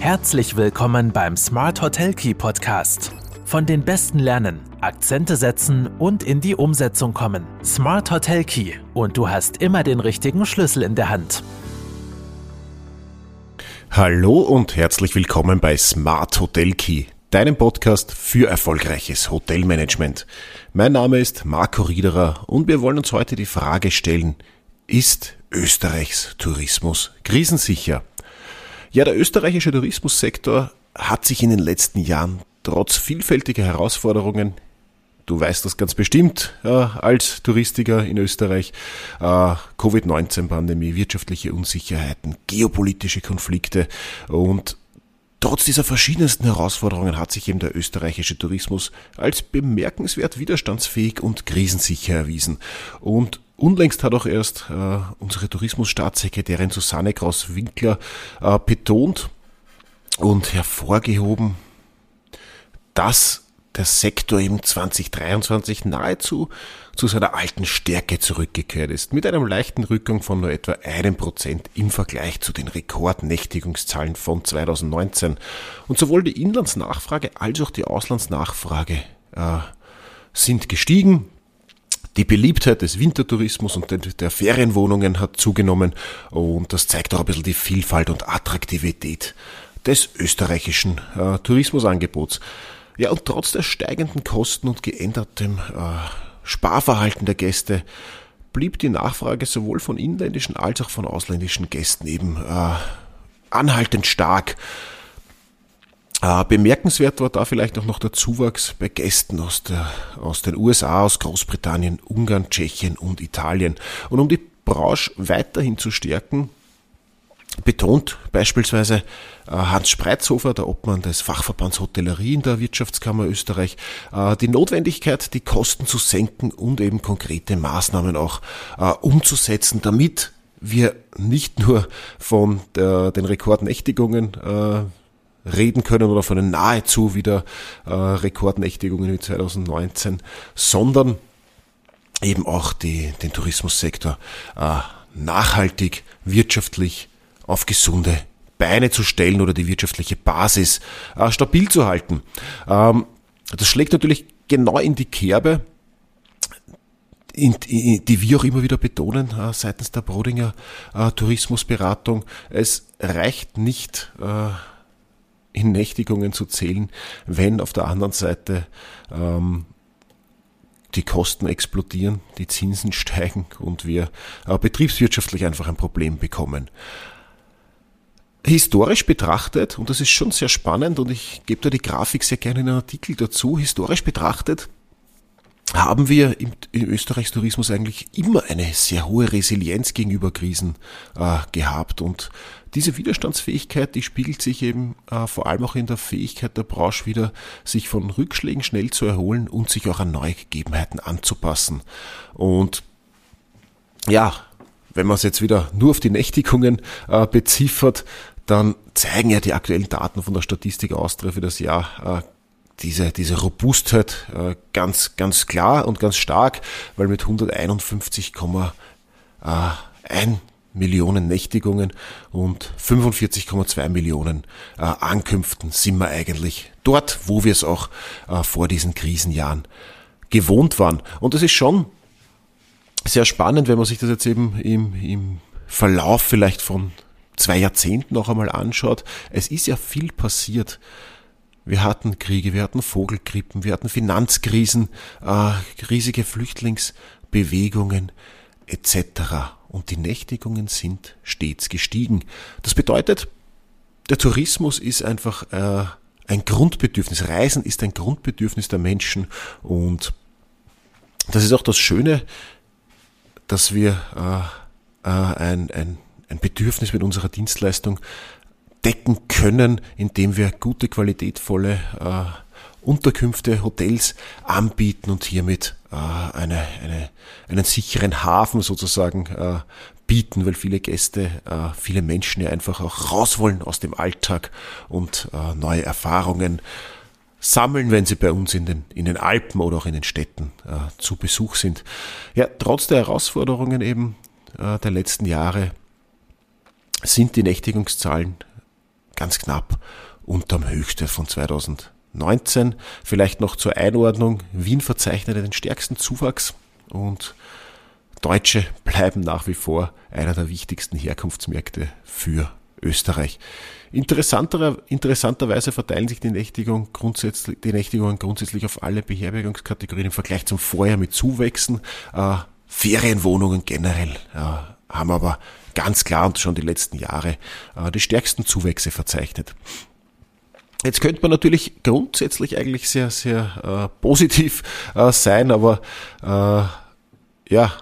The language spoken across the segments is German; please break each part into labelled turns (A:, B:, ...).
A: Herzlich willkommen beim Smart Hotel Key Podcast. Von den Besten lernen, Akzente setzen und in die Umsetzung kommen. Smart Hotel Key und du hast immer den richtigen Schlüssel in der Hand.
B: Hallo und herzlich willkommen bei Smart Hotel Key, deinem Podcast für erfolgreiches Hotelmanagement. Mein Name ist Marco Riederer und wir wollen uns heute die Frage stellen, ist Österreichs Tourismus krisensicher? Ja, der österreichische Tourismussektor hat sich in den letzten Jahren trotz vielfältiger Herausforderungen Du weißt das ganz bestimmt äh, als Touristiker in Österreich. Äh, Covid-19-Pandemie, wirtschaftliche Unsicherheiten, geopolitische Konflikte und Trotz dieser verschiedensten Herausforderungen hat sich eben der österreichische Tourismus als bemerkenswert widerstandsfähig und krisensicher erwiesen. Und unlängst hat auch erst äh, unsere Tourismusstaatssekretärin Susanne Kraus-Winkler äh, betont und hervorgehoben, dass der Sektor eben 2023 nahezu zu seiner alten Stärke zurückgekehrt ist, mit einem leichten Rückgang von nur etwa einem Prozent im Vergleich zu den Rekordnächtigungszahlen von 2019. Und sowohl die Inlandsnachfrage als auch die Auslandsnachfrage äh, sind gestiegen. Die Beliebtheit des Wintertourismus und der Ferienwohnungen hat zugenommen und das zeigt auch ein bisschen die Vielfalt und Attraktivität des österreichischen äh, Tourismusangebots. Ja, und trotz der steigenden Kosten und geändertem äh, Sparverhalten der Gäste blieb die Nachfrage sowohl von inländischen als auch von ausländischen Gästen eben äh, anhaltend stark. Äh, bemerkenswert war da vielleicht auch noch der Zuwachs bei Gästen aus, der, aus den USA, aus Großbritannien, Ungarn, Tschechien und Italien. Und um die Branche weiterhin zu stärken, betont beispielsweise äh, Hans Spreizhofer, der Obmann des Fachverbands Hotellerie in der Wirtschaftskammer Österreich, äh, die Notwendigkeit, die Kosten zu senken und eben konkrete Maßnahmen auch umzusetzen, damit wir nicht nur von der, den Rekordnächtigungen reden können oder von den nahezu wieder Rekordnächtigungen wie 2019, sondern eben auch die, den Tourismussektor nachhaltig, wirtschaftlich auf gesunde Beine zu stellen oder die wirtschaftliche Basis äh, stabil zu halten. Ähm, das schlägt natürlich genau in die Kerbe, in, in, die wir auch immer wieder betonen äh, seitens der Brodinger äh, Tourismusberatung. Es reicht nicht, äh, in Nächtigungen zu zählen, wenn auf der anderen Seite ähm, die Kosten explodieren, die Zinsen steigen und wir äh, betriebswirtschaftlich einfach ein Problem bekommen. Historisch betrachtet, und das ist schon sehr spannend, und ich gebe da die Grafik sehr gerne in einen Artikel dazu, historisch betrachtet haben wir im, im Österreichs Tourismus eigentlich immer eine sehr hohe Resilienz gegenüber Krisen äh, gehabt. Und diese Widerstandsfähigkeit, die spiegelt sich eben äh, vor allem auch in der Fähigkeit der Branche wieder, sich von Rückschlägen schnell zu erholen und sich auch an neue Gegebenheiten anzupassen. Und ja, wenn man es jetzt wieder nur auf die Nächtigungen äh, beziffert, dann zeigen ja die aktuellen Daten von der Statistik Austria für das Jahr äh, diese, diese Robustheit äh, ganz, ganz klar und ganz stark, weil mit 151,1 Millionen Nächtigungen und 45,2 Millionen äh, Ankünften sind wir eigentlich dort, wo wir es auch äh, vor diesen Krisenjahren gewohnt waren. Und das ist schon sehr spannend, wenn man sich das jetzt eben im, im Verlauf vielleicht von zwei Jahrzehnten noch einmal anschaut. Es ist ja viel passiert. Wir hatten Kriege, wir hatten Vogelgrippen, wir hatten Finanzkrisen, äh, riesige Flüchtlingsbewegungen etc. Und die Nächtigungen sind stets gestiegen. Das bedeutet, der Tourismus ist einfach äh, ein Grundbedürfnis. Reisen ist ein Grundbedürfnis der Menschen und das ist auch das Schöne dass wir äh, äh, ein, ein, ein Bedürfnis mit unserer Dienstleistung decken können, indem wir gute, qualitätvolle äh, Unterkünfte, Hotels anbieten und hiermit äh, eine, eine, einen sicheren Hafen sozusagen äh, bieten, weil viele Gäste, äh, viele Menschen ja einfach auch raus wollen aus dem Alltag und äh, neue Erfahrungen sammeln, wenn sie bei uns in den, in den Alpen oder auch in den Städten äh, zu Besuch sind. Ja, trotz der Herausforderungen eben äh, der letzten Jahre sind die Nächtigungszahlen ganz knapp unterm Höchstwert von 2019. Vielleicht noch zur Einordnung. Wien verzeichnet den stärksten Zuwachs und Deutsche bleiben nach wie vor einer der wichtigsten Herkunftsmärkte für Österreich. Interessanter, interessanterweise verteilen sich die, Nächtigung grundsätzlich, die Nächtigungen grundsätzlich auf alle Beherbergungskategorien im Vergleich zum Vorjahr mit Zuwächsen. Äh, Ferienwohnungen generell äh, haben aber ganz klar und schon die letzten Jahre äh, die stärksten Zuwächse verzeichnet. Jetzt könnte man natürlich grundsätzlich eigentlich sehr, sehr äh, positiv äh, sein, aber äh, ja,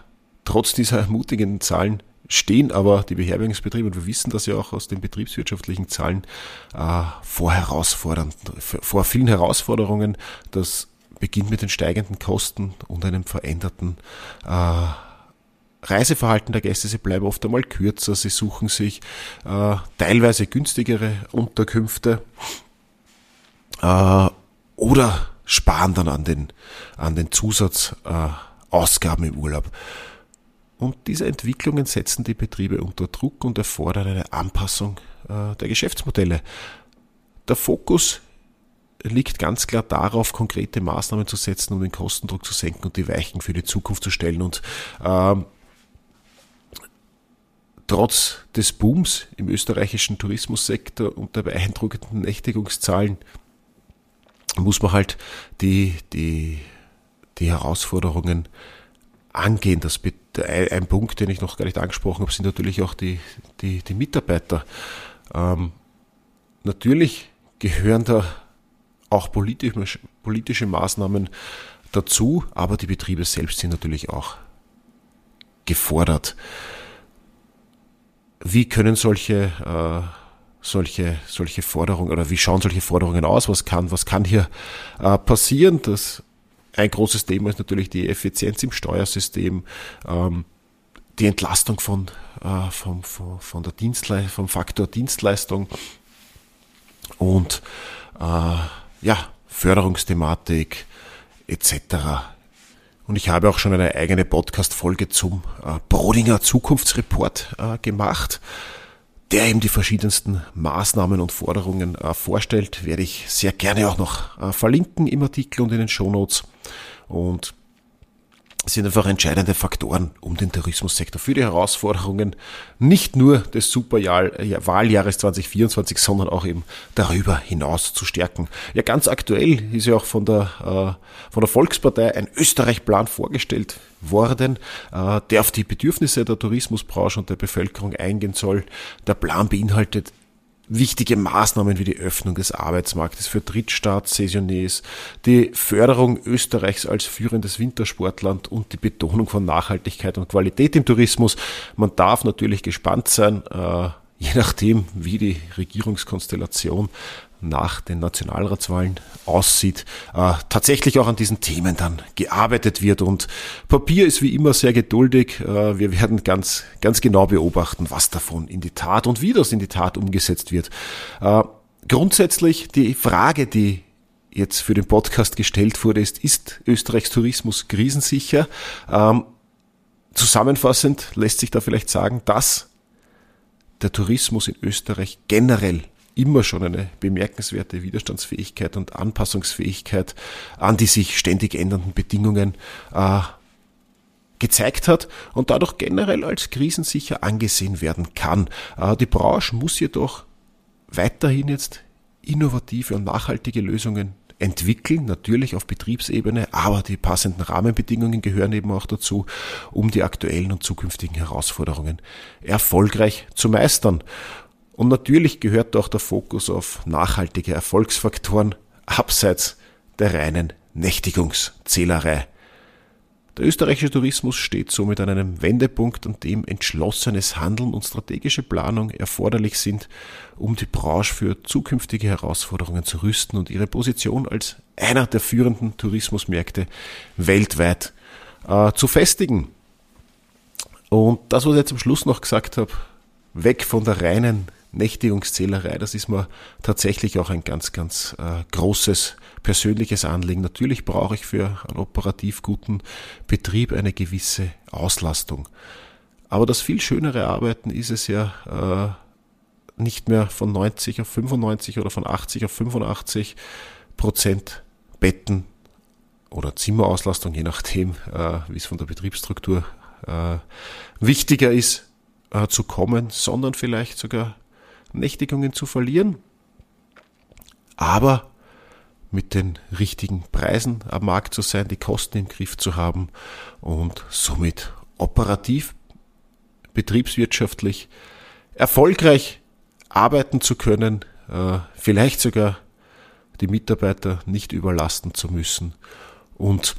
B: trotz dieser ermutigenden Zahlen stehen aber die Beherbergungsbetriebe, und wir wissen das ja auch aus den betriebswirtschaftlichen Zahlen, äh, vor herausfordernd, vor vielen Herausforderungen. Das beginnt mit den steigenden Kosten und einem veränderten äh, Reiseverhalten der Gäste. Sie bleiben oft einmal kürzer, sie suchen sich äh, teilweise günstigere Unterkünfte äh, oder sparen dann an den, an den Zusatzausgaben im Urlaub. Und diese Entwicklungen setzen die Betriebe unter Druck und erfordern eine Anpassung äh, der Geschäftsmodelle. Der Fokus liegt ganz klar darauf, konkrete Maßnahmen zu setzen, um den Kostendruck zu senken und die Weichen für die Zukunft zu stellen. Und ähm, trotz des Booms im österreichischen Tourismussektor und der beeindruckenden Nächtigungszahlen muss man halt die, die, die Herausforderungen angehen. Das ein Punkt, den ich noch gar nicht angesprochen habe, sind natürlich auch die, die, die Mitarbeiter. Ähm, natürlich gehören da auch politische, politische Maßnahmen dazu, aber die Betriebe selbst sind natürlich auch gefordert. Wie können solche, äh, solche, solche Forderungen oder wie schauen solche Forderungen aus? Was kann, was kann hier äh, passieren? Das ein großes Thema ist natürlich die Effizienz im Steuersystem, ähm, die Entlastung von, äh, vom, von, von der Dienstleistung, vom Faktor Dienstleistung und äh, ja, Förderungsthematik etc. Und ich habe auch schon eine eigene Podcast-Folge zum äh, Brodinger Zukunftsreport äh, gemacht der eben die verschiedensten Maßnahmen und Forderungen äh, vorstellt, werde ich sehr gerne auch noch verlinken im Artikel und in den Shownotes. Und sind einfach entscheidende Faktoren, um den Tourismussektor für die Herausforderungen nicht nur des Superwahljahres 2024, sondern auch eben darüber hinaus zu stärken. Ja, ganz aktuell ist ja auch von der, äh, von der Volkspartei ein Österreich-Plan vorgestellt worden, äh, der auf die Bedürfnisse der Tourismusbranche und der Bevölkerung eingehen soll. Der Plan beinhaltet wichtige Maßnahmen wie die Öffnung des Arbeitsmarktes für Drittstaatssaisonniers, die Förderung Österreichs als führendes Wintersportland und die Betonung von Nachhaltigkeit und Qualität im Tourismus. Man darf natürlich gespannt sein, äh, je nachdem, wie die Regierungskonstellation nach den Nationalratswahlen aussieht, äh, tatsächlich auch an diesen Themen dann gearbeitet wird. Und Papier ist wie immer sehr geduldig. Äh, wir werden ganz, ganz genau beobachten, was davon in die Tat und wie das in die Tat umgesetzt wird. Äh, grundsätzlich die Frage, die jetzt für den Podcast gestellt wurde, ist, ist Österreichs Tourismus krisensicher? Ähm, zusammenfassend lässt sich da vielleicht sagen, dass der Tourismus in Österreich generell immer schon eine bemerkenswerte Widerstandsfähigkeit und Anpassungsfähigkeit an die sich ständig ändernden Bedingungen äh, gezeigt hat und dadurch generell als krisensicher angesehen werden kann. Äh, die Branche muss jedoch weiterhin jetzt innovative und nachhaltige Lösungen entwickeln, natürlich auf Betriebsebene, aber die passenden Rahmenbedingungen gehören eben auch dazu, um die aktuellen und zukünftigen Herausforderungen erfolgreich zu meistern. Und natürlich gehört auch der Fokus auf nachhaltige Erfolgsfaktoren abseits der reinen Nächtigungszählerei. Der österreichische Tourismus steht somit an einem Wendepunkt, an dem entschlossenes Handeln und strategische Planung erforderlich sind, um die Branche für zukünftige Herausforderungen zu rüsten und ihre Position als einer der führenden Tourismusmärkte weltweit äh, zu festigen. Und das, was ich jetzt am Schluss noch gesagt habe, weg von der reinen Nächtigungszählerei, das ist mir tatsächlich auch ein ganz, ganz äh, großes persönliches Anliegen. Natürlich brauche ich für einen operativ guten Betrieb eine gewisse Auslastung. Aber das viel schönere Arbeiten ist es ja, äh, nicht mehr von 90 auf 95 oder von 80 auf 85 Prozent Betten oder Zimmerauslastung, je nachdem, äh, wie es von der Betriebsstruktur äh, wichtiger ist, äh, zu kommen, sondern vielleicht sogar Nächtigungen zu verlieren. Aber mit den richtigen Preisen am Markt zu sein, die Kosten im Griff zu haben und somit operativ, betriebswirtschaftlich erfolgreich arbeiten zu können, äh, vielleicht sogar die Mitarbeiter nicht überlasten zu müssen und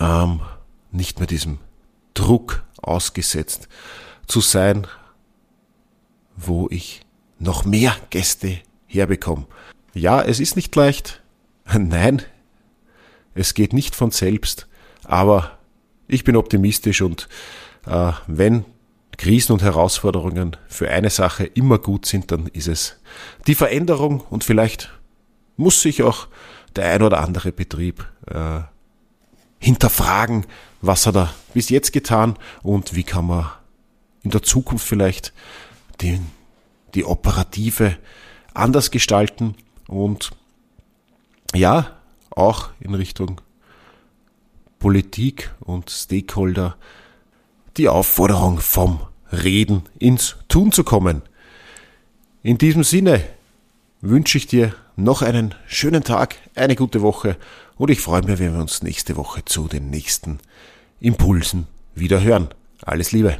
B: ähm, nicht mehr diesem Druck ausgesetzt zu sein, wo ich noch mehr Gäste herbekomme. Ja, es ist nicht leicht. Nein, es geht nicht von selbst. Aber ich bin optimistisch und äh, wenn Krisen und Herausforderungen für eine Sache immer gut sind, dann ist es die Veränderung und vielleicht muss sich auch der ein oder andere Betrieb äh, hinterfragen, was hat er bis jetzt getan und wie kann man in der Zukunft vielleicht den, die Operative anders gestalten und ja, auch in Richtung Politik und Stakeholder die Aufforderung vom Reden ins Tun zu kommen. In diesem Sinne wünsche ich dir noch einen schönen Tag, eine gute Woche und ich freue mich, wenn wir uns nächste Woche zu den nächsten Impulsen wieder hören. Alles Liebe.